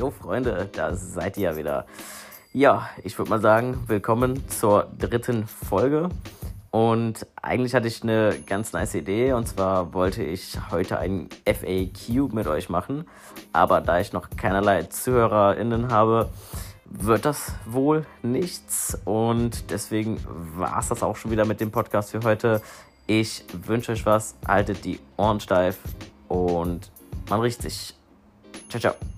Jo, Freunde, da seid ihr ja wieder. Ja, ich würde mal sagen, willkommen zur dritten Folge. Und eigentlich hatte ich eine ganz nice Idee und zwar wollte ich heute ein FAQ mit euch machen. Aber da ich noch keinerlei ZuhörerInnen habe, wird das wohl nichts. Und deswegen war es das auch schon wieder mit dem Podcast für heute. Ich wünsche euch was, haltet die Ohren steif und man riecht sich. Ciao, ciao.